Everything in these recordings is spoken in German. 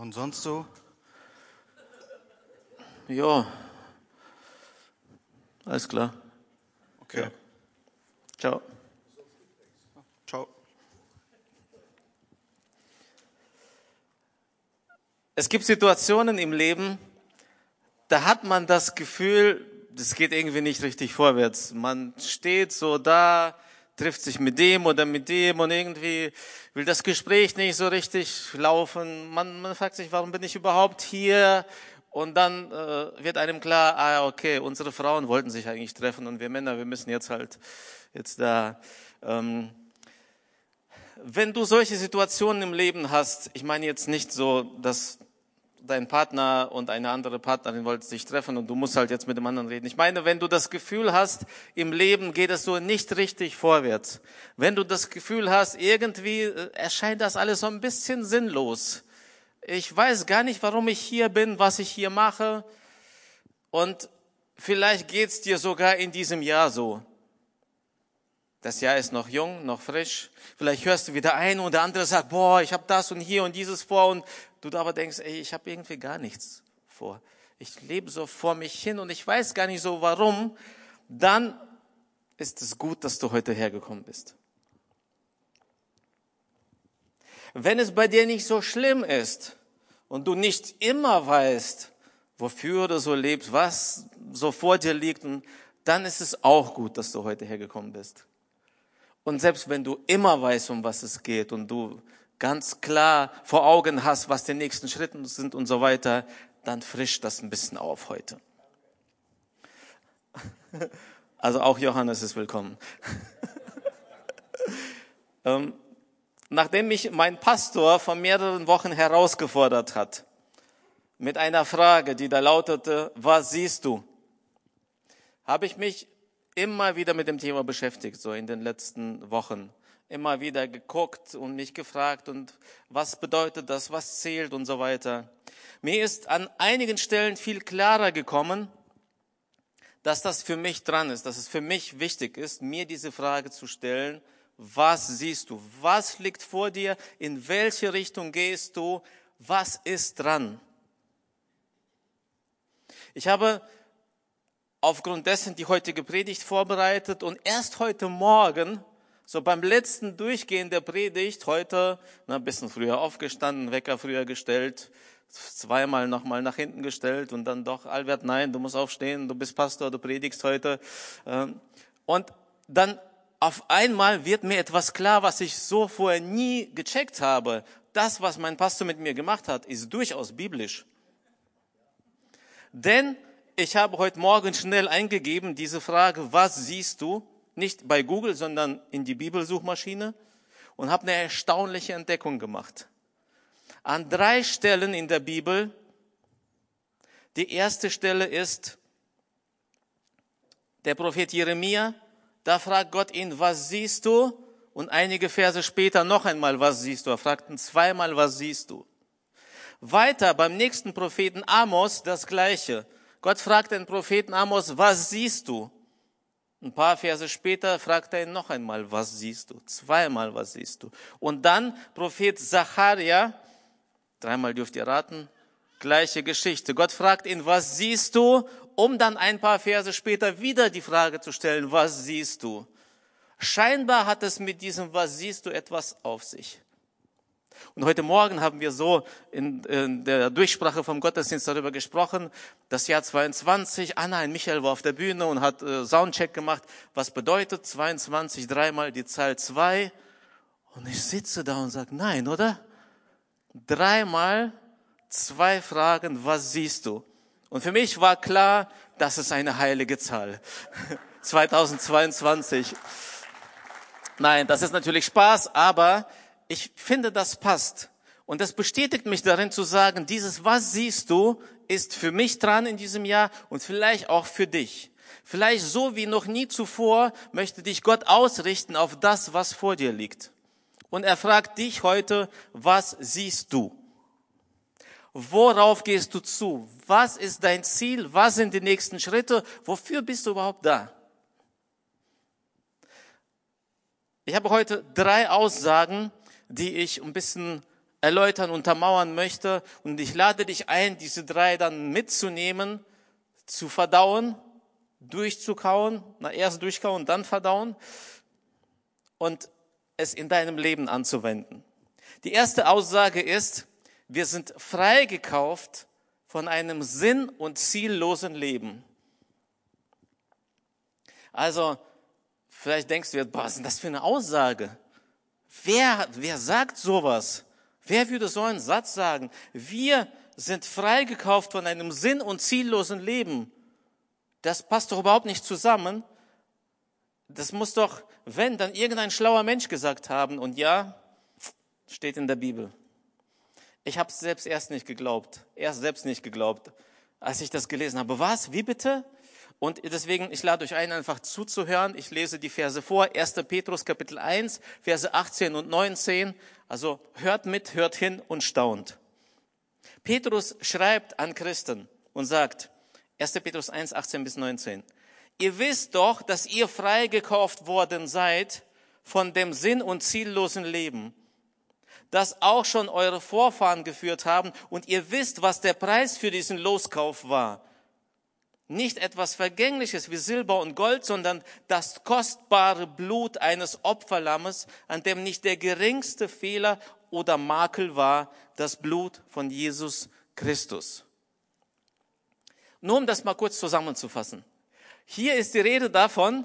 Und sonst so? Ja. Alles klar. Okay. Ja. Ciao. Ciao. Es gibt Situationen im Leben, da hat man das Gefühl, das geht irgendwie nicht richtig vorwärts. Man steht so da, trifft sich mit dem oder mit dem und irgendwie will das Gespräch nicht so richtig laufen. Man, man fragt sich, warum bin ich überhaupt hier? Und dann äh, wird einem klar, ah okay, unsere Frauen wollten sich eigentlich treffen und wir Männer, wir müssen jetzt halt jetzt da. Ähm, wenn du solche Situationen im Leben hast, ich meine jetzt nicht so, dass dein Partner und eine andere Partnerin wollten sich treffen und du musst halt jetzt mit dem anderen reden. Ich meine, wenn du das Gefühl hast, im Leben geht es so nicht richtig vorwärts, wenn du das Gefühl hast, irgendwie äh, erscheint das alles so ein bisschen sinnlos. Ich weiß gar nicht, warum ich hier bin, was ich hier mache und vielleicht geht's dir sogar in diesem Jahr so. Das Jahr ist noch jung, noch frisch. Vielleicht hörst du wieder ein und der andere sagt, boah, ich habe das und hier und dieses vor und du aber denkst, ey, ich habe irgendwie gar nichts vor. Ich lebe so vor mich hin und ich weiß gar nicht so warum. Dann ist es gut, dass du heute hergekommen bist. Wenn es bei dir nicht so schlimm ist und du nicht immer weißt, wofür du so lebst, was so vor dir liegt, dann ist es auch gut, dass du heute hergekommen bist. Und selbst wenn du immer weißt, um was es geht und du ganz klar vor Augen hast, was die nächsten Schritte sind und so weiter, dann frischt das ein bisschen auf heute. Also auch Johannes ist willkommen. ähm, nachdem mich mein Pastor vor mehreren Wochen herausgefordert hat, mit einer Frage, die da lautete, was siehst du? Habe ich mich immer wieder mit dem Thema beschäftigt, so in den letzten Wochen. Immer wieder geguckt und mich gefragt und was bedeutet das, was zählt und so weiter. Mir ist an einigen Stellen viel klarer gekommen, dass das für mich dran ist, dass es für mich wichtig ist, mir diese Frage zu stellen, was siehst du? Was liegt vor dir? In welche Richtung gehst du? Was ist dran? Ich habe aufgrund dessen die heutige Predigt vorbereitet und erst heute Morgen, so beim letzten Durchgehen der Predigt, heute na, ein bisschen früher aufgestanden, Wecker früher gestellt, zweimal nochmal nach hinten gestellt und dann doch, Albert, nein, du musst aufstehen, du bist Pastor, du predigst heute. Ähm, und dann auf einmal wird mir etwas klar, was ich so vorher nie gecheckt habe. Das, was mein Pastor mit mir gemacht hat, ist durchaus biblisch. Denn ich habe heute Morgen schnell eingegeben diese Frage, was siehst du? Nicht bei Google, sondern in die Bibelsuchmaschine und habe eine erstaunliche Entdeckung gemacht an drei Stellen in der Bibel. Die erste Stelle ist der Prophet Jeremia. Da fragt Gott ihn, was siehst du? Und einige Verse später noch einmal, was siehst du? Er fragt ihn zweimal, was siehst du? Weiter beim nächsten Propheten Amos das gleiche. Gott fragt den Propheten Amos, was siehst du? Ein paar Verse später fragt er ihn noch einmal, was siehst du? Zweimal, was siehst du? Und dann Prophet Zacharia, Dreimal dürft ihr raten. Gleiche Geschichte. Gott fragt ihn, was siehst du? Um dann ein paar Verse später wieder die Frage zu stellen, was siehst du? Scheinbar hat es mit diesem Was siehst du etwas auf sich. Und heute Morgen haben wir so in, in, der Durchsprache vom Gottesdienst darüber gesprochen, das Jahr 22, Anna und Michael war auf der Bühne und hat äh, Soundcheck gemacht. Was bedeutet 22, dreimal die Zahl zwei? Und ich sitze da und sage, nein, oder? dreimal zwei Fragen, was siehst du? Und für mich war klar, das ist eine heilige Zahl. 2022. Nein, das ist natürlich Spaß, aber ich finde, das passt. Und das bestätigt mich darin zu sagen, dieses Was siehst du ist für mich dran in diesem Jahr und vielleicht auch für dich. Vielleicht so wie noch nie zuvor möchte dich Gott ausrichten auf das, was vor dir liegt. Und er fragt dich heute, was siehst du? Worauf gehst du zu? Was ist dein Ziel? Was sind die nächsten Schritte? Wofür bist du überhaupt da? Ich habe heute drei Aussagen, die ich ein bisschen erläutern, untermauern möchte. Und ich lade dich ein, diese drei dann mitzunehmen, zu verdauen, durchzukauen, na erst durchkauen, dann verdauen und es in deinem Leben anzuwenden. Die erste Aussage ist, wir sind freigekauft von einem sinn- und ziellosen Leben. Also, vielleicht denkst du jetzt, was ist das für eine Aussage? Wer, wer sagt sowas? Wer würde so einen Satz sagen? Wir sind freigekauft von einem sinn- und ziellosen Leben. Das passt doch überhaupt nicht zusammen. Das muss doch, wenn, dann irgendein schlauer Mensch gesagt haben. Und ja, steht in der Bibel. Ich habe es selbst erst nicht geglaubt, erst selbst nicht geglaubt, als ich das gelesen habe. Was? Wie bitte? Und deswegen, ich lade euch ein, einfach zuzuhören. Ich lese die Verse vor. 1. Petrus Kapitel 1, Verse 18 und 19. Also hört mit, hört hin und staunt. Petrus schreibt an Christen und sagt, 1. Petrus 1, 18 bis 19. Ihr wisst doch, dass ihr freigekauft worden seid von dem sinn- und ziellosen Leben, das auch schon eure Vorfahren geführt haben, und ihr wisst, was der Preis für diesen Loskauf war nicht etwas Vergängliches wie Silber und Gold, sondern das kostbare Blut eines Opferlammes, an dem nicht der geringste Fehler oder Makel war, das Blut von Jesus Christus. Nur um das mal kurz zusammenzufassen. Hier ist die Rede davon,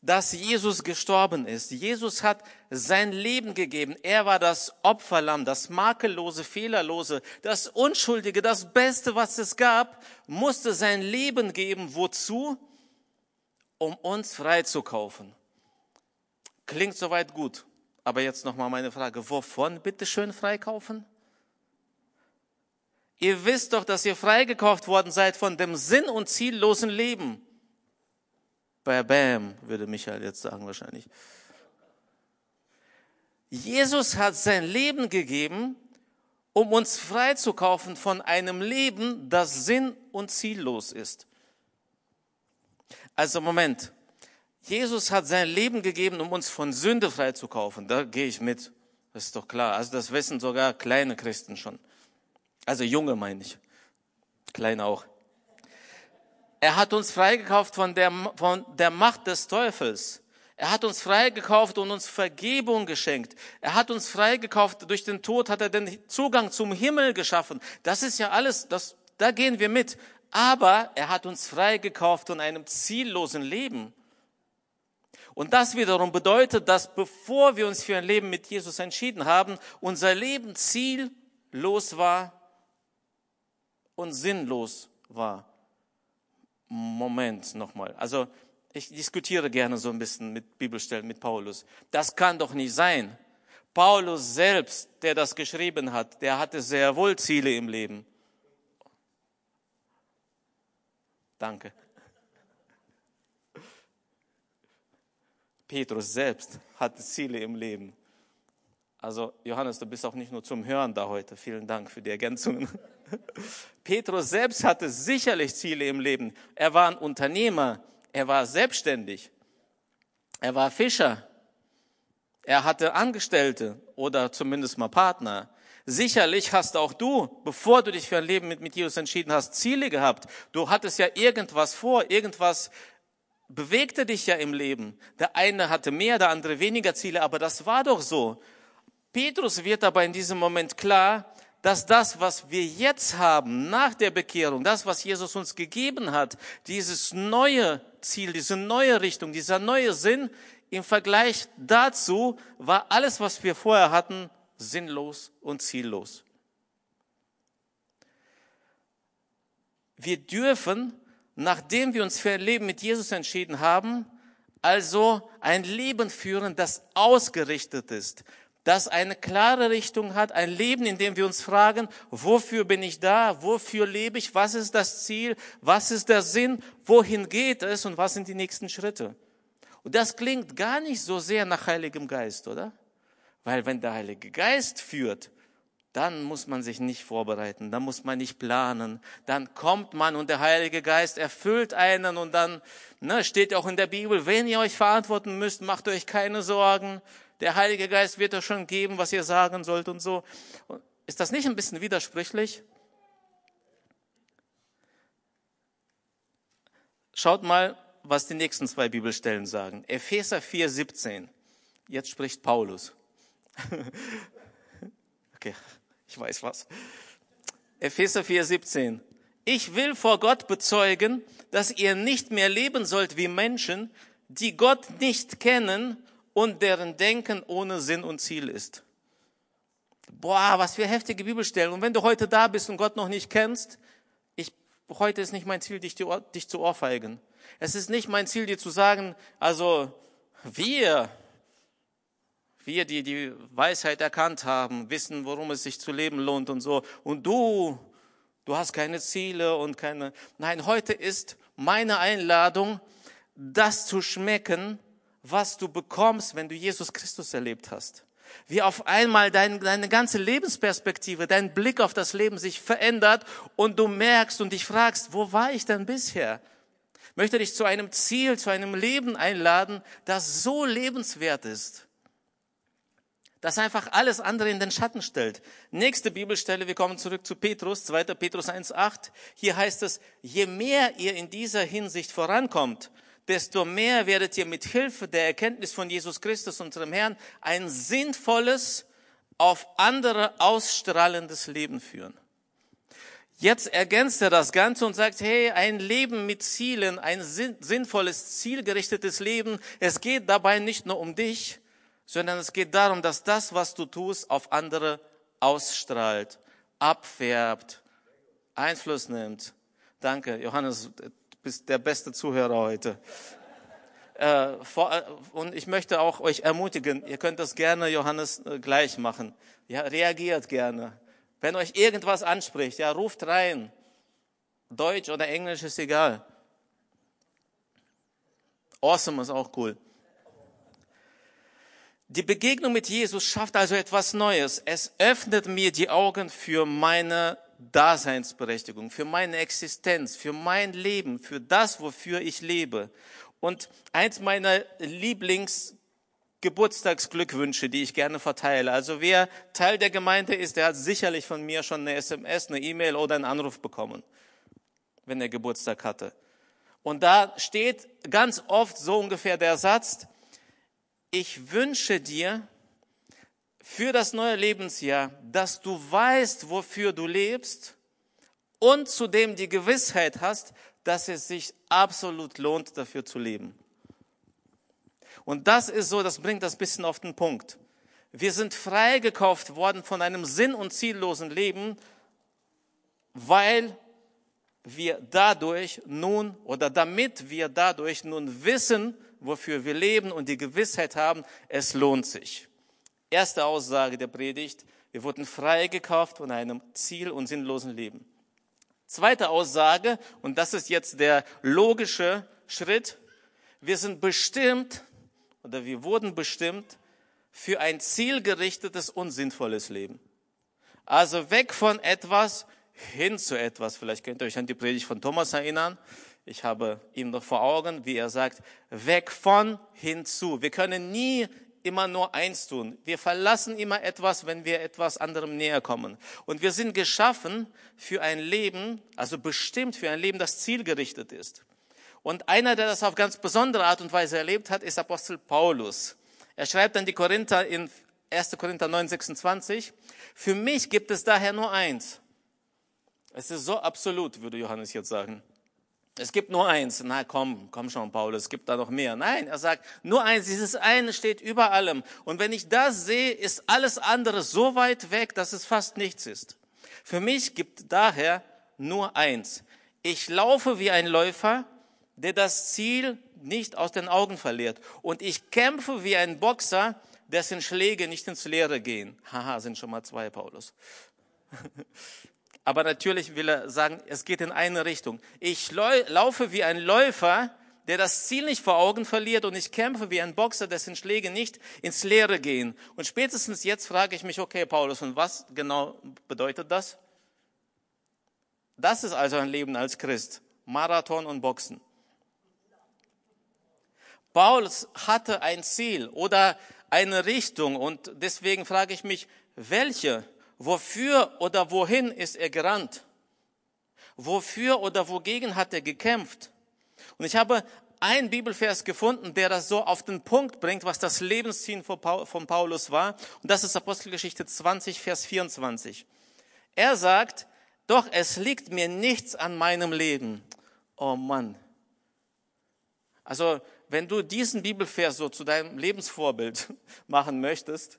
dass Jesus gestorben ist. Jesus hat sein Leben gegeben. Er war das Opferlamm, das makellose, fehlerlose, das Unschuldige, das Beste, was es gab, musste sein Leben geben. Wozu? Um uns freizukaufen. Klingt soweit gut. Aber jetzt nochmal meine Frage. Wovon bitte schön freikaufen? Ihr wisst doch, dass ihr freigekauft worden seid von dem sinn- und ziellosen Leben Bam, würde Michael jetzt sagen wahrscheinlich. Jesus hat sein Leben gegeben, um uns freizukaufen von einem Leben, das sinn- und ziellos ist. Also Moment. Jesus hat sein Leben gegeben, um uns von Sünde freizukaufen. Da gehe ich mit. Das ist doch klar. Also das wissen sogar kleine Christen schon. Also junge meine ich. Kleine auch. Er hat uns freigekauft von der, von der Macht des Teufels. Er hat uns freigekauft und uns Vergebung geschenkt. Er hat uns freigekauft. Durch den Tod hat er den Zugang zum Himmel geschaffen. Das ist ja alles, das, da gehen wir mit. Aber er hat uns freigekauft von einem ziellosen Leben. Und das wiederum bedeutet, dass bevor wir uns für ein Leben mit Jesus entschieden haben, unser Leben ziellos war und sinnlos war. Moment nochmal. Also ich diskutiere gerne so ein bisschen mit Bibelstellen mit Paulus. Das kann doch nicht sein. Paulus selbst, der das geschrieben hat, der hatte sehr wohl Ziele im Leben. Danke. Petrus selbst hatte Ziele im Leben. Also Johannes, du bist auch nicht nur zum Hören da heute. Vielen Dank für die Ergänzungen. Petrus selbst hatte sicherlich Ziele im Leben. Er war ein Unternehmer, er war selbstständig, er war Fischer, er hatte Angestellte oder zumindest mal Partner. Sicherlich hast auch du, bevor du dich für ein Leben mit, Jesus entschieden hast, Ziele gehabt. Du hattest ja irgendwas vor, irgendwas bewegte dich ja im Leben. Der eine hatte mehr, der andere weniger Ziele, aber das war doch so. Petrus wird aber in diesem Moment klar, dass das, was wir jetzt haben nach der Bekehrung, das, was Jesus uns gegeben hat, dieses neue Ziel, diese neue Richtung, dieser neue Sinn, im Vergleich dazu war alles, was wir vorher hatten, sinnlos und ziellos. Wir dürfen, nachdem wir uns für ein Leben mit Jesus entschieden haben, also ein Leben führen, das ausgerichtet ist, das eine klare Richtung hat, ein Leben, in dem wir uns fragen, wofür bin ich da, wofür lebe ich, was ist das Ziel, was ist der Sinn, wohin geht es und was sind die nächsten Schritte. Und das klingt gar nicht so sehr nach Heiligem Geist, oder? Weil wenn der Heilige Geist führt, dann muss man sich nicht vorbereiten, dann muss man nicht planen, dann kommt man und der Heilige Geist erfüllt einen und dann ne, steht auch in der Bibel, wenn ihr euch verantworten müsst, macht euch keine Sorgen, Der Heilige Geist wird euch schon geben, was ihr sagen sollt und so. Ist das nicht ein bisschen widersprüchlich? Schaut mal, was die nächsten zwei Bibelstellen sagen. Epheser 4, 17. Jetzt spricht Paulus. okay, ich weiß was. Epheser 4, 17. Ich will vor Gott bezeugen, dass ihr nicht mehr leben sollt wie Menschen, die Gott nicht kennen und deren Denken ohne Sinn und Ziel ist. Boah, was für heftige Bibelstellen. Und wenn du heute da bist und Gott noch nicht kennst, ich, heute ist nicht mein Ziel, dich, dich zu ohrfeigen. Es ist nicht mein Ziel, dir zu sagen, also wir, wir, die die Weisheit erkannt haben, wissen, worum es sich zu leben lohnt und so. Und du, du hast keine Ziele und keine. Nein, heute ist meine Einladung, das zu schmecken, was du bekommst, wenn du Jesus Christus erlebt hast. Wie auf einmal dein, deine ganze Lebensperspektive, dein Blick auf das Leben sich verändert und du merkst und dich fragst, wo war ich denn bisher? Möchte dich zu einem Ziel, zu einem Leben einladen, das so lebenswert ist, das einfach alles andere in den Schatten stellt. Nächste Bibelstelle, wir kommen zurück zu Petrus, 2. Petrus 1.8. Hier heißt es, je mehr ihr in dieser Hinsicht vorankommt, desto mehr werdet ihr mit Hilfe der Erkenntnis von Jesus Christus, unserem Herrn, ein sinnvolles, auf andere ausstrahlendes Leben führen. Jetzt ergänzt er das Ganze und sagt, hey, ein Leben mit Zielen, ein sinnvolles, zielgerichtetes Leben. Es geht dabei nicht nur um dich, sondern es geht darum, dass das, was du tust, auf andere ausstrahlt, abfärbt, Einfluss nimmt. Danke, Johannes, bist der beste Zuhörer heute. Äh, und ich möchte auch euch ermutigen, ihr könnt das gerne, Johannes, äh, gleich machen. Ja, reagiert gerne. Wenn euch irgendwas anspricht, ja, ruft rein. Deutsch oder Englisch ist egal. Awesome ist auch cool. Die Begegnung mit Jesus schafft also etwas Neues. Es öffnet mir die Augen für meine Daseinsberechtigung, für meine Existenz, für mein Leben, für das, wofür ich lebe. Und eins meiner Lieblingsgeburtstagsglückwünsche, die ich gerne verteile. Also wer Teil der Gemeinde ist, der hat sicherlich von mir schon eine SMS, eine E-Mail oder einen Anruf bekommen, wenn er Geburtstag hatte. Und da steht ganz oft so ungefähr der Satz, ich wünsche dir für das neue Lebensjahr, dass du weißt, wofür du lebst und zudem die Gewissheit hast, dass es sich absolut lohnt, dafür zu leben. Und das ist so, das bringt das bisschen auf den Punkt. Wir sind freigekauft worden von einem sinn- und ziellosen Leben, weil wir dadurch nun oder damit wir dadurch nun wissen, wofür wir leben und die Gewissheit haben, es lohnt sich. Erste Aussage der Predigt, wir wurden freigekauft von einem ziel- und sinnlosen Leben. Zweite Aussage, und das ist jetzt der logische Schritt, wir sind bestimmt oder wir wurden bestimmt für ein zielgerichtetes und sinnvolles Leben. Also weg von etwas hin zu etwas. Vielleicht könnt ihr euch an die Predigt von Thomas erinnern. Ich habe ihm noch vor Augen, wie er sagt, weg von hinzu. Wir können nie immer nur eins tun. Wir verlassen immer etwas, wenn wir etwas anderem näher kommen. Und wir sind geschaffen für ein Leben, also bestimmt für ein Leben, das zielgerichtet ist. Und einer, der das auf ganz besondere Art und Weise erlebt hat, ist Apostel Paulus. Er schreibt an die Korinther in 1. Korinther 9, 26, für mich gibt es daher nur eins. Es ist so absolut, würde Johannes jetzt sagen. Es gibt nur eins. Na komm, komm schon, Paulus, es gibt da noch mehr. Nein, er sagt, nur eins. Dieses eine steht über allem. Und wenn ich das sehe, ist alles andere so weit weg, dass es fast nichts ist. Für mich gibt daher nur eins. Ich laufe wie ein Läufer, der das Ziel nicht aus den Augen verliert. Und ich kämpfe wie ein Boxer, dessen Schläge nicht ins Leere gehen. Haha, sind schon mal zwei, Paulus. Aber natürlich will er sagen, es geht in eine Richtung. Ich laufe wie ein Läufer, der das Ziel nicht vor Augen verliert und ich kämpfe wie ein Boxer, dessen Schläge nicht ins Leere gehen. Und spätestens jetzt frage ich mich, okay, Paulus, und was genau bedeutet das? Das ist also ein Leben als Christ. Marathon und Boxen. Paulus hatte ein Ziel oder eine Richtung. Und deswegen frage ich mich, welche, wofür oder wohin ist er gerannt? Wofür oder wogegen hat er gekämpft? Und ich habe einen Bibelvers gefunden, der das so auf den Punkt bringt, was das Lebensziel von Paulus war. Und das ist Apostelgeschichte 20, Vers 24. Er sagt, doch es liegt mir nichts an meinem Leben. Oh Mann. Also, wenn du diesen Bibelvers so zu deinem Lebensvorbild machen möchtest,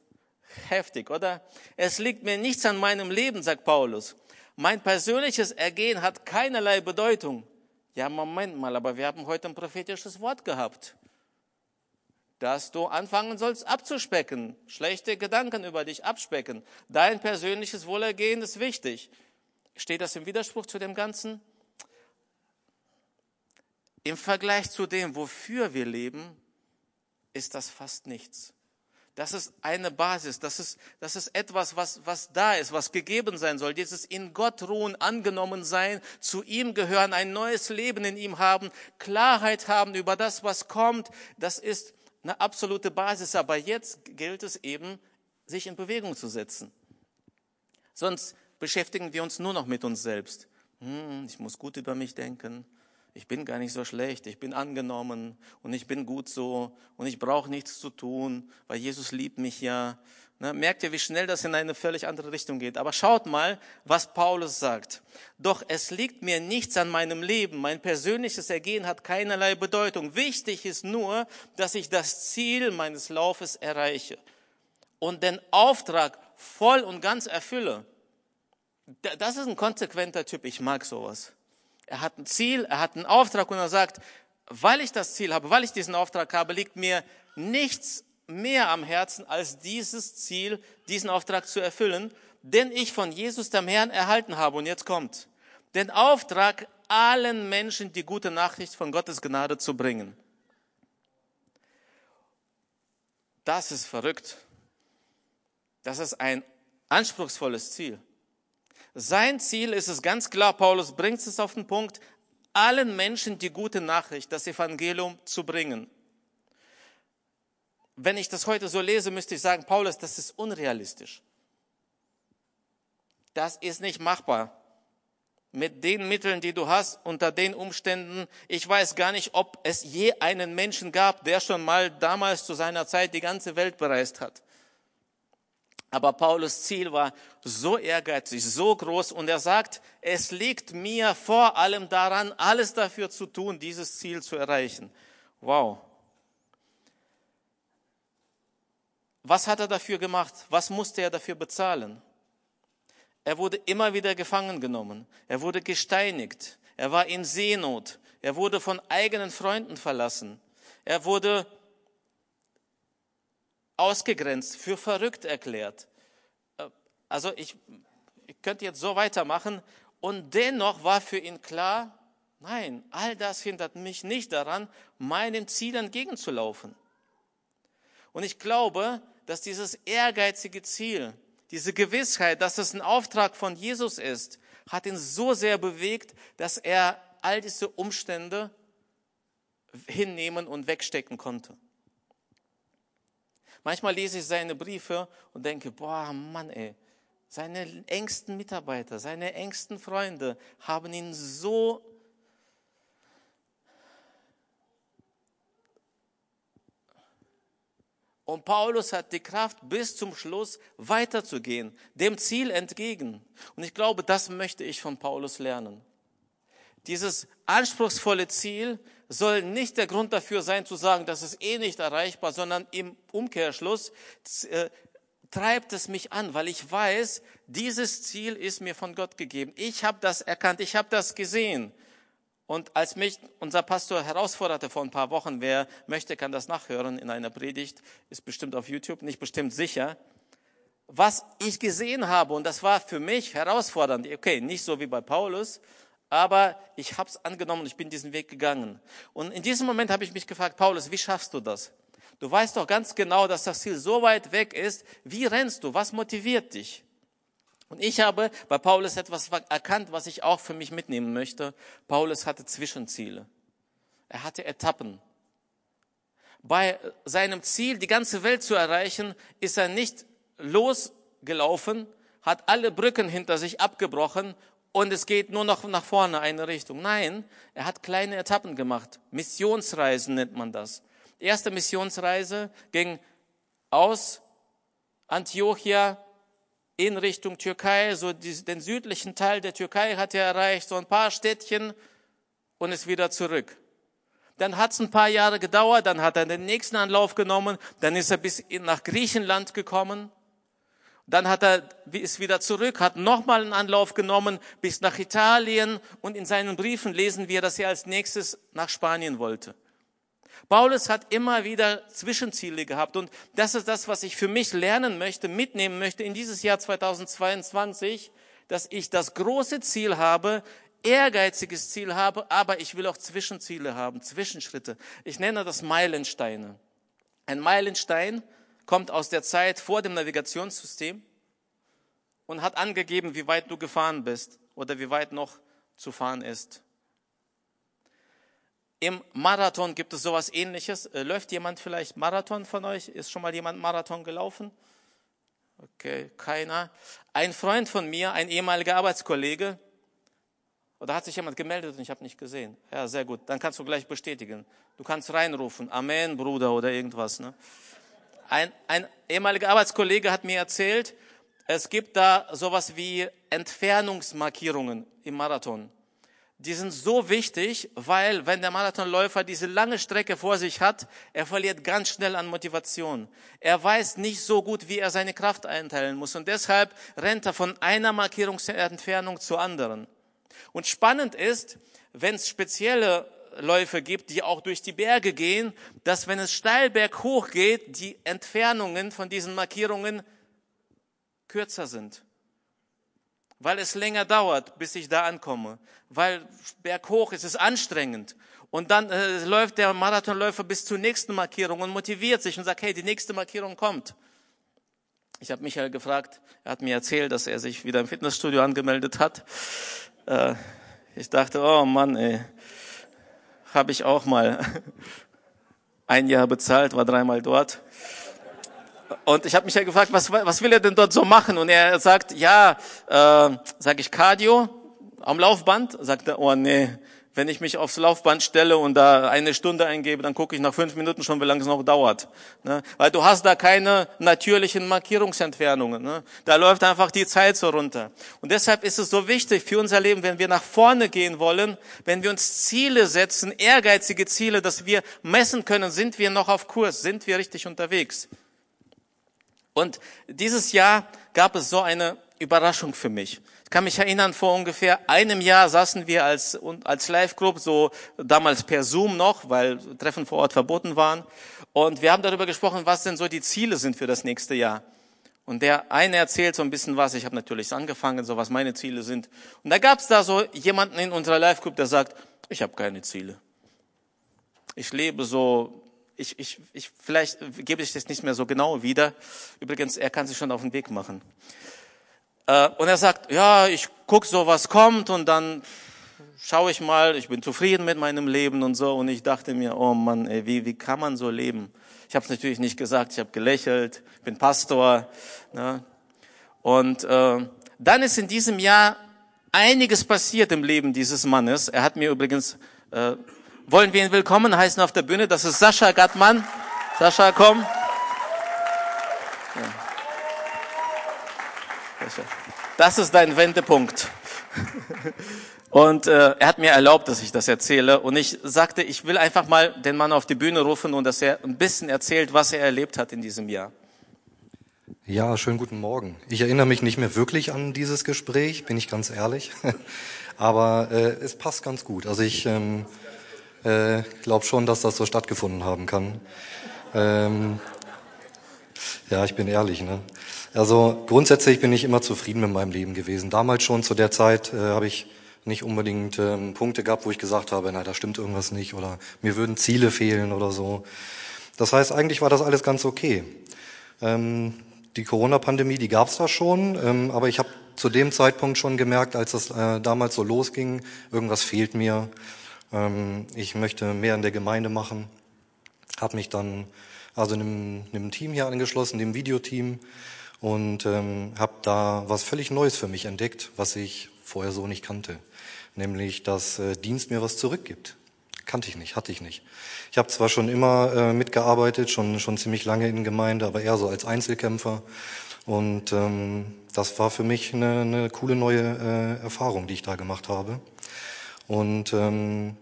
heftig, oder? Es liegt mir nichts an meinem Leben, sagt Paulus. Mein persönliches Ergehen hat keinerlei Bedeutung. Ja, Moment mal, aber wir haben heute ein prophetisches Wort gehabt, dass du anfangen sollst abzuspecken, schlechte Gedanken über dich abspecken. Dein persönliches Wohlergehen ist wichtig. Steht das im Widerspruch zu dem Ganzen? Im Vergleich zu dem, wofür wir leben, ist das fast nichts. Das ist eine Basis, das ist, das ist etwas, was, was da ist, was gegeben sein soll. Dieses in Gott ruhen, angenommen sein, zu ihm gehören, ein neues Leben in ihm haben, Klarheit haben über das, was kommt. Das ist eine absolute Basis. Aber jetzt gilt es eben, sich in Bewegung zu setzen. Sonst beschäftigen wir uns nur noch mit uns selbst. Hm, ich muss gut über mich denken ich bin gar nicht so schlecht, ich bin angenommen und ich bin gut so und ich brauche nichts zu tun, weil Jesus liebt mich ja. Ne, merkt ihr, wie schnell das in eine völlig andere Richtung geht. Aber schaut mal, was Paulus sagt. Doch es liegt mir nichts an meinem Leben. Mein persönliches Ergehen hat keinerlei Bedeutung. Wichtig ist nur, dass ich das Ziel meines Laufes erreiche und den Auftrag voll und ganz erfülle. Das ist ein konsequenter Typ. Ich mag sowas. Er hat ein Ziel, er hat einen Auftrag und er sagt, weil ich das Ziel habe, weil ich diesen Auftrag habe, liegt mir nichts mehr am Herzen, als dieses Ziel, diesen Auftrag zu erfüllen, den ich von Jesus, dem Herrn, erhalten habe. Und jetzt kommt den Auftrag, allen Menschen die gute Nachricht von Gottes Gnade zu bringen. Das ist verrückt. Das ist ein anspruchsvolles Ziel. Sein Ziel ist es ganz klar, Paulus bringt es auf den Punkt, allen Menschen die gute Nachricht, das Evangelium zu bringen. Wenn ich das heute so lese, müsste ich sagen, Paulus, das ist unrealistisch. Das ist nicht machbar. Mit den Mitteln, die du hast, unter den Umständen, ich weiß gar nicht, ob es je einen Menschen gab, der schon mal damals zu seiner Zeit die ganze Welt bereist hat. Aber Paulus Ziel war so ehrgeizig, so groß und er sagt, es liegt mir vor allem daran, alles dafür zu tun, dieses Ziel zu erreichen. Wow. Was hat er dafür gemacht? Was musste er dafür bezahlen? Er wurde immer wieder gefangen genommen. Er wurde gesteinigt. Er war in Seenot. Er wurde von eigenen Freunden verlassen. Er wurde ausgegrenzt, für verrückt erklärt. Äh, also ich, ich könnte jetzt so weitermachen. Und dennoch war für ihn klar, nein, all das hindert mich nicht daran, meinem Ziel entgegenzulaufen. Und ich glaube, dass dieses ehrgeizige Ziel, diese Gewissheit, dass es ein Auftrag von Jesus ist, hat ihn so sehr bewegt, dass er all diese Umstände hinnehmen und wegstecken konnte. Manchmal lese ich seine Briefe und denke, boah, Mann, ey, seine engsten Mitarbeiter, seine engsten Freunde haben ihn so Und Paulus hat die Kraft, bis zum Schluss weiterzugehen, dem Ziel entgegen. Und ich glaube, das möchte ich von Paulus lernen. Dieses anspruchsvolle Ziel, soll nicht der Grund dafür sein, zu sagen, das ist eh nicht erreichbar, sondern im Umkehrschluss äh, treibt es mich an, weil ich weiß, dieses Ziel ist mir von Gott gegeben. Ich habe das erkannt, ich habe das gesehen. Und als mich unser Pastor herausforderte vor ein paar Wochen, wer möchte, kann das nachhören in einer Predigt, ist bestimmt auf YouTube, nicht bestimmt sicher, was ich gesehen habe, und das war für mich herausfordernd, okay, nicht so wie bei Paulus, aber ich habe es angenommen und ich bin diesen Weg gegangen. Und in diesem Moment habe ich mich gefragt, Paulus, wie schaffst du das? Du weißt doch ganz genau, dass das Ziel so weit weg ist. Wie rennst du? Was motiviert dich? Und ich habe bei Paulus etwas erkannt, was ich auch für mich mitnehmen möchte. Paulus hatte Zwischenziele. Er hatte Etappen. Bei seinem Ziel, die ganze Welt zu erreichen, ist er nicht losgelaufen, hat alle Brücken hinter sich abgebrochen und es geht nur noch nach vorne eine Richtung. Nein, er hat kleine Etappen gemacht. Missionsreisen nennt man das. Erste Missionsreise ging aus Antiochia in Richtung Türkei, so den südlichen Teil der Türkei hat er erreicht, so ein paar Städtchen und ist wieder zurück. Dann hat es ein paar Jahre gedauert, dann hat er den nächsten Anlauf genommen, dann ist er bis nach Griechenland gekommen, dann hat er, ist wieder zurück, hat nochmal einen Anlauf genommen bis nach Italien und in seinen Briefen lesen wir, dass er als nächstes nach Spanien wollte. Paulus hat immer wieder Zwischenziele gehabt und das ist das, was ich für mich lernen möchte, mitnehmen möchte in dieses Jahr 2022, dass ich das große Ziel habe, ehrgeiziges Ziel habe, aber ich will auch Zwischenziele haben, Zwischenschritte. Ich nenne das Meilensteine. Ein Meilenstein kommt aus der Zeit vor dem Navigationssystem und hat angegeben, wie weit du gefahren bist oder wie weit noch zu fahren ist. Im Marathon gibt es sowas ähnliches. Äh, läuft jemand vielleicht Marathon von euch? Ist schon mal jemand Marathon gelaufen? Okay, keiner. Ein Freund von mir, ein ehemaliger Arbeitskollege, oder hat sich jemand gemeldet und ich habe nicht gesehen? Ja, sehr gut. Dann kannst du gleich bestätigen. Du kannst reinrufen, Amen, Bruder oder irgendwas. Ne? Ein, ein ehemaliger Arbeitskollege hat mir erzählt, es gibt da sowas wie Entfernungsmarkierungen im Marathon die sind so wichtig, weil wenn der Marathonläufer diese lange Strecke vor sich hat, er verliert ganz schnell an Motivation. Er weiß nicht so gut, wie er seine Kraft einteilen muss und deshalb rennt er von einer Markierungsentfernung zur anderen. Und spannend ist, wenn es spezielle Läufe gibt, die auch durch die Berge gehen, dass wenn es steil berghoch geht, die Entfernungen von diesen Markierungen kürzer sind weil es länger dauert, bis ich da ankomme, weil berghoch ist es anstrengend. Und dann äh, läuft der Marathonläufer bis zur nächsten Markierung und motiviert sich und sagt, hey, die nächste Markierung kommt. Ich habe Michael gefragt, er hat mir erzählt, dass er sich wieder im Fitnessstudio angemeldet hat. Äh, ich dachte, oh Mann, ey, habe ich auch mal ein Jahr bezahlt, war dreimal dort. Und ich habe mich ja gefragt, was, was will er denn dort so machen? Und er sagt, ja, äh, sage ich Cardio am Laufband? Sagt er, oh nee, wenn ich mich aufs Laufband stelle und da eine Stunde eingebe, dann gucke ich nach fünf Minuten schon, wie lange es noch dauert. Ne? Weil du hast da keine natürlichen Markierungsentfernungen. Ne? Da läuft einfach die Zeit so runter. Und deshalb ist es so wichtig für unser Leben, wenn wir nach vorne gehen wollen, wenn wir uns Ziele setzen, ehrgeizige Ziele, dass wir messen können, sind wir noch auf Kurs, sind wir richtig unterwegs. Und dieses Jahr gab es so eine Überraschung für mich. Ich kann mich erinnern, vor ungefähr einem Jahr saßen wir als, als Live-Group, so damals per Zoom noch, weil Treffen vor Ort verboten waren. Und wir haben darüber gesprochen, was denn so die Ziele sind für das nächste Jahr. Und der eine erzählt so ein bisschen was. Ich habe natürlich angefangen, so was meine Ziele sind. Und da gab es da so jemanden in unserer Live-Group, der sagt, ich habe keine Ziele. Ich lebe so ich, ich, ich, vielleicht gebe ich das nicht mehr so genau wieder. Übrigens, er kann sich schon auf den Weg machen. Äh, und er sagt, ja, ich guck so, was kommt und dann schaue ich mal, ich bin zufrieden mit meinem Leben und so. Und ich dachte mir, oh Mann, ey, wie, wie kann man so leben? Ich habe es natürlich nicht gesagt, ich habe gelächelt, bin Pastor. Ne? Und äh, dann ist in diesem Jahr einiges passiert im Leben dieses Mannes. Er hat mir übrigens äh, wollen wir ihn willkommen heißen auf der Bühne. Das ist Sascha Gattmann. Sascha, komm. Das ist dein Wendepunkt. Und äh, er hat mir erlaubt, dass ich das erzähle. Und ich sagte, ich will einfach mal den Mann auf die Bühne rufen und dass er ein bisschen erzählt, was er erlebt hat in diesem Jahr. Ja, schönen guten Morgen. Ich erinnere mich nicht mehr wirklich an dieses Gespräch, bin ich ganz ehrlich. Aber äh, es passt ganz gut. Also ich ähm, äh, glaube schon, dass das so stattgefunden haben kann. Ähm, ja, ich bin ehrlich. Ne? Also grundsätzlich bin ich immer zufrieden mit meinem Leben gewesen. Damals schon zu der Zeit äh, habe ich nicht unbedingt ähm, Punkte gehabt, wo ich gesagt habe, na, da stimmt irgendwas nicht oder mir würden Ziele fehlen oder so. Das heißt, eigentlich war das alles ganz okay. Ähm, die Corona-Pandemie, die gab es da schon, ähm, aber ich habe zu dem Zeitpunkt schon gemerkt, als das äh, damals so losging, irgendwas fehlt mir. Ähm, ich möchte mehr in der Gemeinde machen. habe mich dann also einem, einem Team hier angeschlossen, dem Videoteam und ähm, habe da was völlig Neues für mich entdeckt, was ich vorher so nicht kannte, nämlich dass äh, Dienst mir was zurückgibt. Kannte ich nicht, hatte ich nicht. Ich habe zwar schon immer äh, mitgearbeitet, schon schon ziemlich lange in Gemeinde, aber eher so als Einzelkämpfer und ähm, das war für mich eine, eine coole neue äh, Erfahrung, die ich da gemacht habe. Und ähm,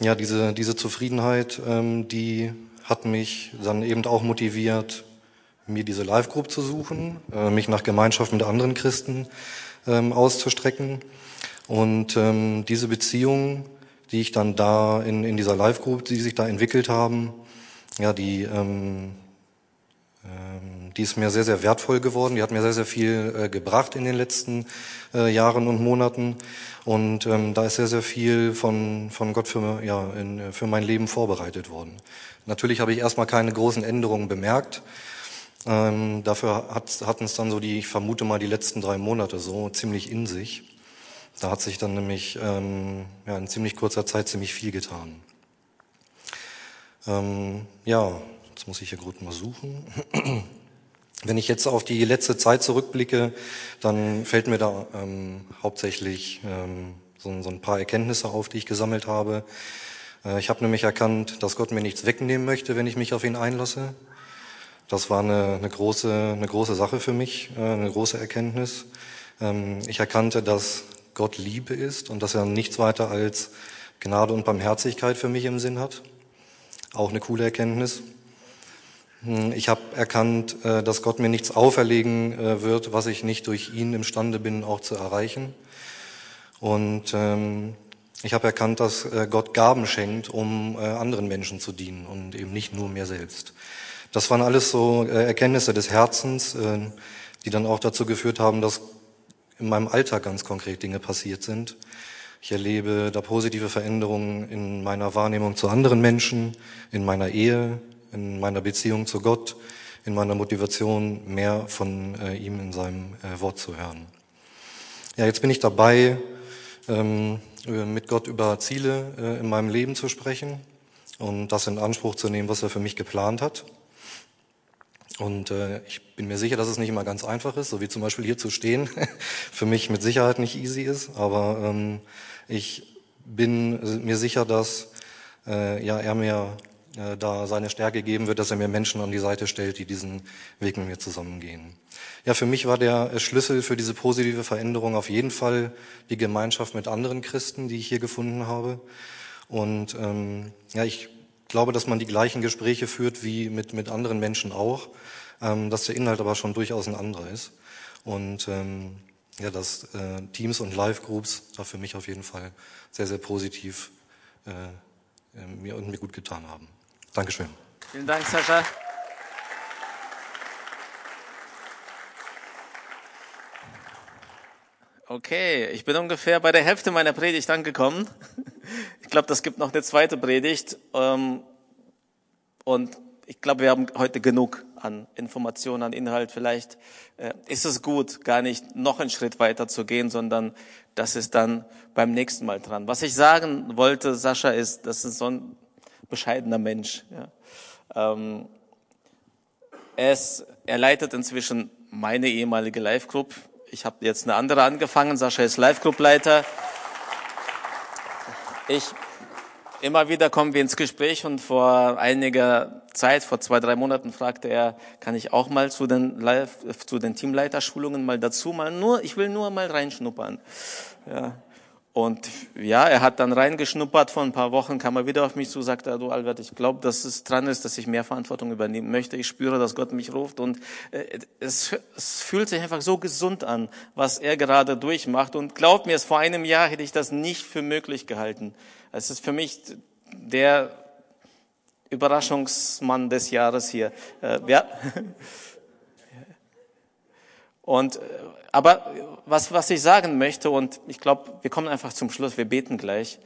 ja, diese diese Zufriedenheit, ähm, die hat mich dann eben auch motiviert, mir diese Live-Group zu suchen, äh, mich nach Gemeinschaft mit anderen Christen ähm, auszustrecken. Und ähm, diese Beziehung, die ich dann da in, in dieser Live-Group, die sich da entwickelt haben, ja, die, ähm, ähm, die ist mir sehr, sehr wertvoll geworden. Die hat mir sehr, sehr viel äh, gebracht in den letzten äh, Jahren und Monaten. Und ähm, da ist sehr, sehr viel von, von Gott für, ja, in, für mein Leben vorbereitet worden. Natürlich habe ich erstmal keine großen Änderungen bemerkt. Ähm, dafür hat, hatten es dann so die, ich vermute mal, die letzten drei Monate so ziemlich in sich. Da hat sich dann nämlich ähm, ja, in ziemlich kurzer Zeit ziemlich viel getan. Ähm, ja, jetzt muss ich hier gut mal suchen. Wenn ich jetzt auf die letzte Zeit zurückblicke, dann fällt mir da ähm, hauptsächlich ähm, so, so, ein paar Erkenntnisse auf, die ich gesammelt habe. Äh, ich habe nämlich erkannt, dass Gott mir nichts wegnehmen möchte, wenn ich mich auf ihn einlasse. Das war eine, eine, große, eine große Sache für mich, äh, eine große Erkenntnis. Ähm, ich erkannte, dass Gott Liebe ist und dass er nichts weiter als Gnade und Barmherzigkeit für mich im Sinn hat. Auch eine coole Erkenntnis. Hm, ich habe erkannt, äh, dass Gott mir nichts auferlegen äh, wird, was ich nicht durch ihn imstande bin, auch zu erreichen. Und ähm, ich habe erkannt, dass Gott Gaben schenkt, um anderen Menschen zu dienen und eben nicht nur mir selbst. Das waren alles so äh, Erkenntnisse des Herzens, äh, die dann auch dazu geführt haben, dass in meinem Alltag ganz konkret Dinge passiert sind. Ich erlebe da positive Veränderungen in meiner Wahrnehmung zu anderen Menschen, in meiner Ehe, in meiner Beziehung zu Gott, in meiner Motivation, mehr von äh, ihm in seinem Wort zu hören. Ja, jetzt bin ich dabei, ähm, mit Gott über Ziele in meinem Leben zu sprechen und das in Anspruch zu nehmen, was er für mich geplant hat. Und äh, ich bin mir sicher, dass es nicht immer ganz einfach ist, so wie zum Beispiel hier zu stehen, für mich mit Sicherheit nicht easy ist. Aber ähm, ich bin mir sicher, dass äh, ja er mir äh, da seine Stärke geben wird, dass er mir Menschen an die Seite stellt, die diesen Weg mit mir zusammengehen. Ja, für mich war der Schlüssel für diese positive Veränderung auf jeden Fall die Gemeinschaft mit anderen Christen, die ich hier gefunden habe. Und ähm, ja, ich glaube, dass man die gleichen Gespräche führt wie mit, mit anderen Menschen auch, ähm, dass der Inhalt aber schon durchaus ein anderer ist. Und ähm, ja, dass äh, Teams und Live-Groups da für mich auf jeden Fall sehr, sehr positiv äh, äh, mir und mir gut getan haben. Dankeschön. Vielen Dank, Sascha. Okay, ich bin ungefähr bei der Hälfte meiner Predigt angekommen. Ich glaube, das gibt noch eine zweite Predigt. Ähm, und ich glaube, wir haben heute genug an Informationen, an Inhalt. Vielleicht äh, ist es gut, gar nicht noch einen Schritt weiter zu gehen, sondern das ist dann beim nächsten Mal dran. Was ich sagen wollte, Sascha, ist, das ist so ein bescheidener Mensch. Ähm, er leitet inzwischen meine ehemalige Live-Group. Ich habe jetzt eine andere angefangen. Sascha ist Live-Group-Leiter. Ich, immer wieder kommen wir ins Gespräch und vor einiger Zeit, vor zwei, drei Monaten fragte er, kann ich auch mal zu den, Live, zu den Teamleiterschulungen mal dazu mal nur, ich will nur mal reinschnuppern. Ja. Und ja, er hat dann reingeschnuppert, vor ein paar Wochen kam er wieder auf mich zu, sagte, du Albert, ich glaube, dass es dran ist, dass ich mehr Verantwortung übernehmen möchte. Ich spüre, dass Gott mich ruft und äh, es, es fühlt sich einfach so gesund an, was er gerade durchmacht. Und glaub mir, vor einem Jahr hätte ich das nicht für möglich gehalten. Es ist für mich der Überraschungsmann des Jahres hier. Äh, ja. Und, äh, aber was, was ich sagen möchte, und ich glaube, wir kommen einfach zum Schluss, wir beten gleich.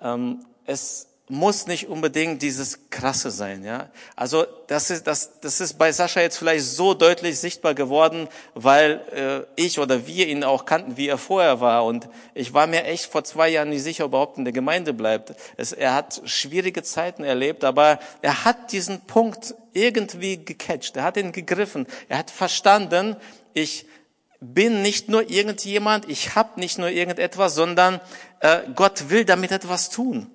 Ähm, es muss nicht unbedingt dieses Krasse sein, ja. Also das ist das das ist bei Sascha jetzt vielleicht so deutlich sichtbar geworden, weil äh, ich oder wir ihn auch kannten, wie er vorher war. Und ich war mir echt vor zwei Jahren nicht sicher, ob er überhaupt in der Gemeinde bleibt. Es, er hat schwierige Zeiten erlebt, aber er hat diesen Punkt irgendwie gecatcht. Er hat ihn gegriffen. Er hat verstanden, ich bin nicht nur irgendjemand, ich habe nicht nur irgendetwas, sondern äh, Gott will damit etwas tun.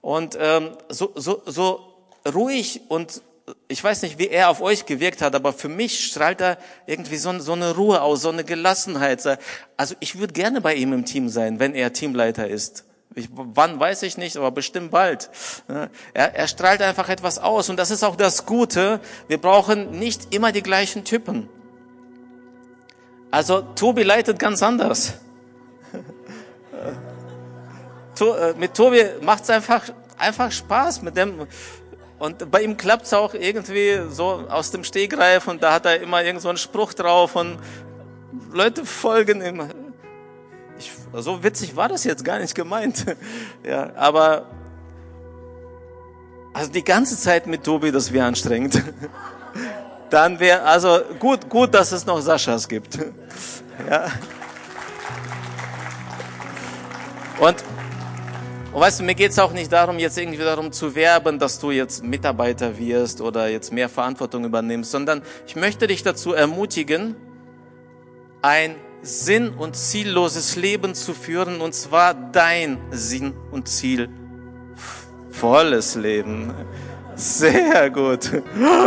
Und ähm, so, so, so ruhig und ich weiß nicht, wie er auf euch gewirkt hat, aber für mich strahlt er irgendwie so, so eine Ruhe aus, so eine Gelassenheit. Also ich würde gerne bei ihm im Team sein, wenn er Teamleiter ist. Ich, wann weiß ich nicht, aber bestimmt bald. Er, er strahlt einfach etwas aus und das ist auch das Gute. Wir brauchen nicht immer die gleichen Typen. Also Tobi leitet ganz anders. Äh, mit Tobi macht es einfach, einfach Spaß mit dem. Und bei ihm klappt es auch irgendwie so aus dem Stegreif und da hat er immer irgend so einen Spruch drauf und Leute folgen ihm. Ich, so witzig war das jetzt gar nicht gemeint. Ja, aber also die ganze Zeit mit Tobi, das wäre anstrengend. Dann wäre also gut, gut, dass es noch Saschas gibt. Ja. Und und weißt du, mir geht's auch nicht darum, jetzt irgendwie darum zu werben, dass du jetzt Mitarbeiter wirst oder jetzt mehr Verantwortung übernimmst, sondern ich möchte dich dazu ermutigen, ein sinn- und zielloses Leben zu führen, und zwar dein Sinn und Ziel. Volles Leben. Sehr gut.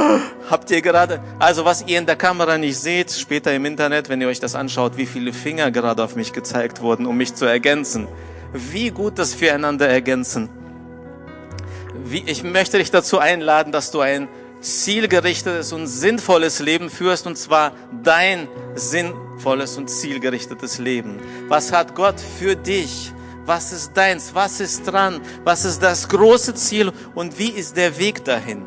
Habt ihr gerade, also was ihr in der Kamera nicht seht, später im Internet, wenn ihr euch das anschaut, wie viele Finger gerade auf mich gezeigt wurden, um mich zu ergänzen wie gut das füreinander ergänzen. Wie, ich möchte dich dazu einladen, dass du ein zielgerichtetes und sinnvolles Leben führst, und zwar dein sinnvolles und zielgerichtetes Leben. Was hat Gott für dich? Was ist deins? Was ist dran? Was ist das große Ziel? Und wie ist der Weg dahin?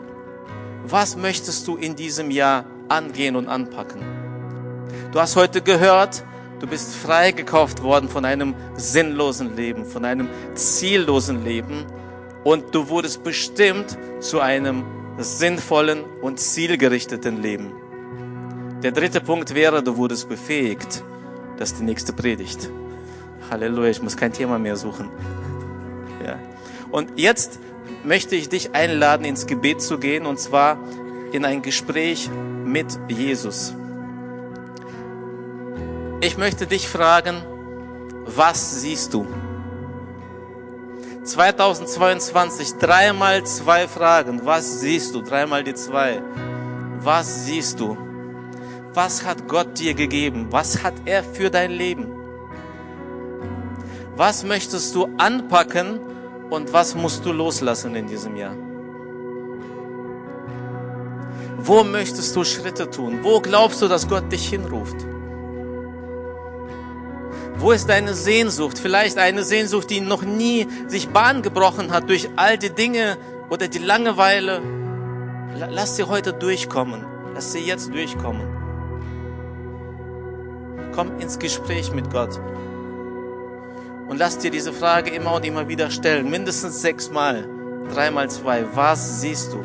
Was möchtest du in diesem Jahr angehen und anpacken? Du hast heute gehört, Du bist freigekauft worden von einem sinnlosen Leben, von einem ziellosen Leben und du wurdest bestimmt zu einem sinnvollen und zielgerichteten Leben. Der dritte Punkt wäre, du wurdest befähigt. Das ist die nächste Predigt. Halleluja, ich muss kein Thema mehr suchen. Ja. Und jetzt möchte ich dich einladen, ins Gebet zu gehen, und zwar in ein Gespräch mit Jesus. Ich möchte dich fragen, was siehst du? 2022, dreimal zwei Fragen. Was siehst du? Dreimal die zwei. Was siehst du? Was hat Gott dir gegeben? Was hat er für dein Leben? Was möchtest du anpacken und was musst du loslassen in diesem Jahr? Wo möchtest du Schritte tun? Wo glaubst du, dass Gott dich hinruft? Wo ist deine Sehnsucht? Vielleicht eine Sehnsucht, die noch nie sich Bahn gebrochen hat durch all die Dinge oder die Langeweile. Lass sie heute durchkommen. Lass sie jetzt durchkommen. Komm ins Gespräch mit Gott. Und lass dir diese Frage immer und immer wieder stellen. Mindestens sechsmal. Dreimal zwei. Was siehst du?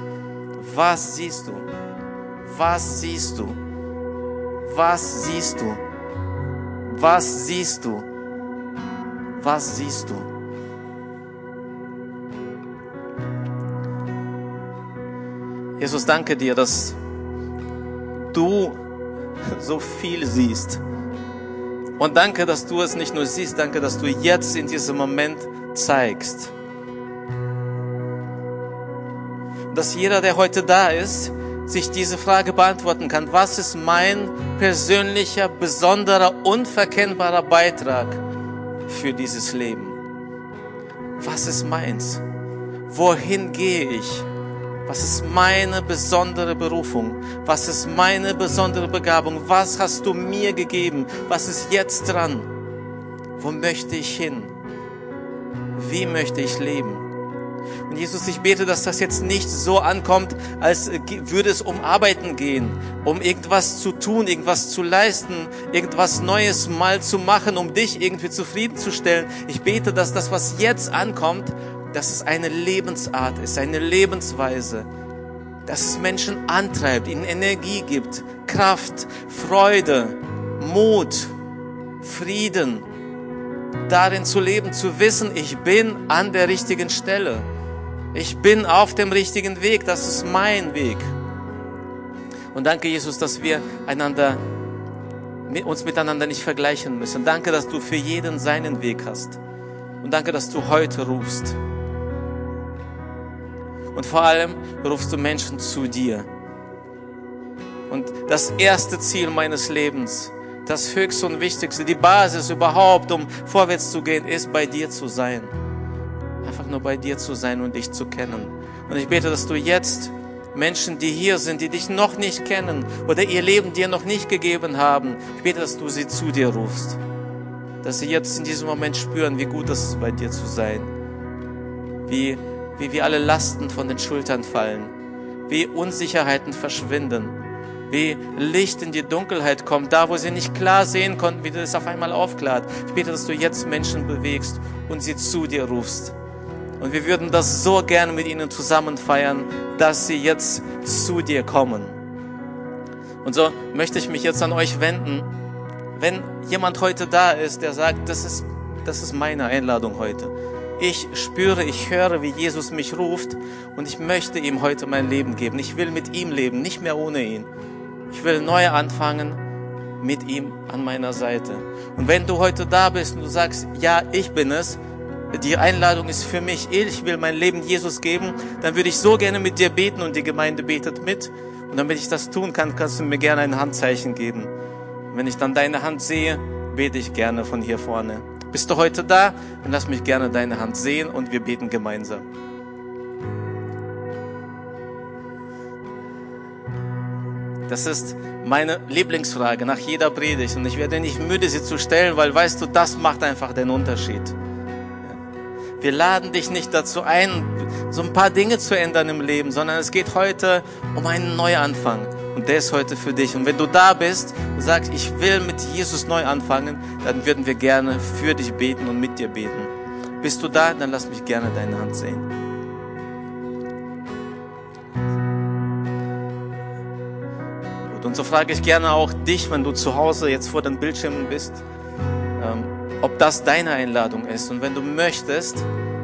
Was siehst du? Was siehst du? Was siehst du? Was siehst du? Was siehst du? Jesus, danke dir, dass du so viel siehst. Und danke, dass du es nicht nur siehst, danke, dass du jetzt in diesem Moment zeigst. Dass jeder, der heute da ist, sich diese Frage beantworten kann. Was ist mein persönlicher, besonderer, unverkennbarer Beitrag für dieses Leben? Was ist meins? Wohin gehe ich? Was ist meine besondere Berufung? Was ist meine besondere Begabung? Was hast du mir gegeben? Was ist jetzt dran? Wo möchte ich hin? Wie möchte ich leben? Und Jesus, ich bete, dass das jetzt nicht so ankommt, als würde es um Arbeiten gehen, um irgendwas zu tun, irgendwas zu leisten, irgendwas Neues mal zu machen, um dich irgendwie zufriedenzustellen. Ich bete, dass das, was jetzt ankommt, dass es eine Lebensart ist, eine Lebensweise, dass es Menschen antreibt, ihnen Energie gibt, Kraft, Freude, Mut, Frieden, darin zu leben, zu wissen, ich bin an der richtigen Stelle. Ich bin auf dem richtigen Weg, das ist mein Weg. Und danke, Jesus, dass wir einander, uns miteinander nicht vergleichen müssen. Danke, dass du für jeden seinen Weg hast. Und danke, dass du heute rufst. Und vor allem rufst du Menschen zu dir. Und das erste Ziel meines Lebens, das höchste und wichtigste, die Basis überhaupt, um vorwärts zu gehen, ist bei dir zu sein. Einfach nur bei dir zu sein und dich zu kennen. Und ich bete, dass du jetzt Menschen, die hier sind, die dich noch nicht kennen oder ihr Leben dir noch nicht gegeben haben, ich bete, dass du sie zu dir rufst. Dass sie jetzt in diesem Moment spüren, wie gut es ist, bei dir zu sein. Wie, wie, wie alle Lasten von den Schultern fallen. Wie Unsicherheiten verschwinden. Wie Licht in die Dunkelheit kommt, da wo sie nicht klar sehen konnten, wie du es auf einmal aufklart. Ich bete, dass du jetzt Menschen bewegst und sie zu dir rufst. Und wir würden das so gerne mit ihnen zusammen feiern, dass sie jetzt zu dir kommen. Und so möchte ich mich jetzt an euch wenden. Wenn jemand heute da ist, der sagt, das ist, das ist meine Einladung heute. Ich spüre, ich höre, wie Jesus mich ruft und ich möchte ihm heute mein Leben geben. Ich will mit ihm leben, nicht mehr ohne ihn. Ich will neu anfangen mit ihm an meiner Seite. Und wenn du heute da bist und du sagst, ja, ich bin es, die Einladung ist für mich, ich will mein Leben Jesus geben, dann würde ich so gerne mit dir beten und die Gemeinde betet mit. Und damit ich das tun kann, kannst du mir gerne ein Handzeichen geben. Und wenn ich dann deine Hand sehe, bete ich gerne von hier vorne. Bist du heute da? Dann lass mich gerne deine Hand sehen und wir beten gemeinsam. Das ist meine Lieblingsfrage nach jeder Predigt und ich werde nicht müde, sie zu stellen, weil weißt du, das macht einfach den Unterschied. Wir laden dich nicht dazu ein, so ein paar Dinge zu ändern im Leben, sondern es geht heute um einen Neuanfang. Und der ist heute für dich. Und wenn du da bist und sagst, ich will mit Jesus neu anfangen, dann würden wir gerne für dich beten und mit dir beten. Bist du da? Dann lass mich gerne deine Hand sehen. Gut, und so frage ich gerne auch dich, wenn du zu Hause jetzt vor den Bildschirmen bist. Ähm, ob das deine Einladung ist. Und wenn du möchtest,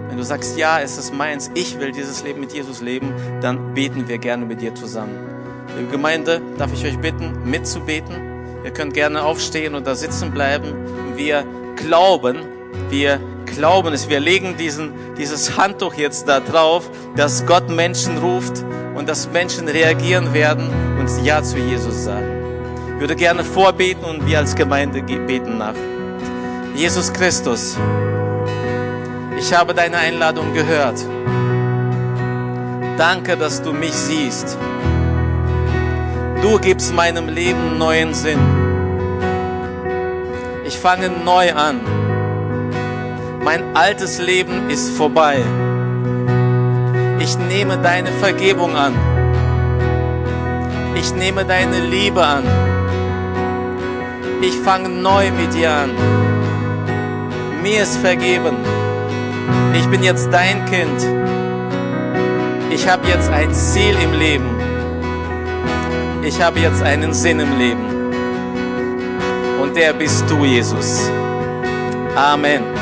wenn du sagst, ja, es ist meins, ich will dieses Leben mit Jesus leben, dann beten wir gerne mit dir zusammen. Liebe Gemeinde, darf ich euch bitten, mitzubeten. Ihr könnt gerne aufstehen und da sitzen bleiben. Wir glauben, wir glauben es. Wir legen diesen, dieses Handtuch jetzt da drauf, dass Gott Menschen ruft und dass Menschen reagieren werden und Ja zu Jesus sagen. Ich würde gerne vorbeten und wir als Gemeinde beten nach. Jesus Christus, ich habe deine Einladung gehört. Danke, dass du mich siehst. Du gibst meinem Leben neuen Sinn. Ich fange neu an. Mein altes Leben ist vorbei. Ich nehme deine Vergebung an. Ich nehme deine Liebe an. Ich fange neu mit dir an mir ist vergeben. Ich bin jetzt dein Kind. Ich habe jetzt ein Ziel im Leben. Ich habe jetzt einen Sinn im Leben. Und der bist du, Jesus. Amen.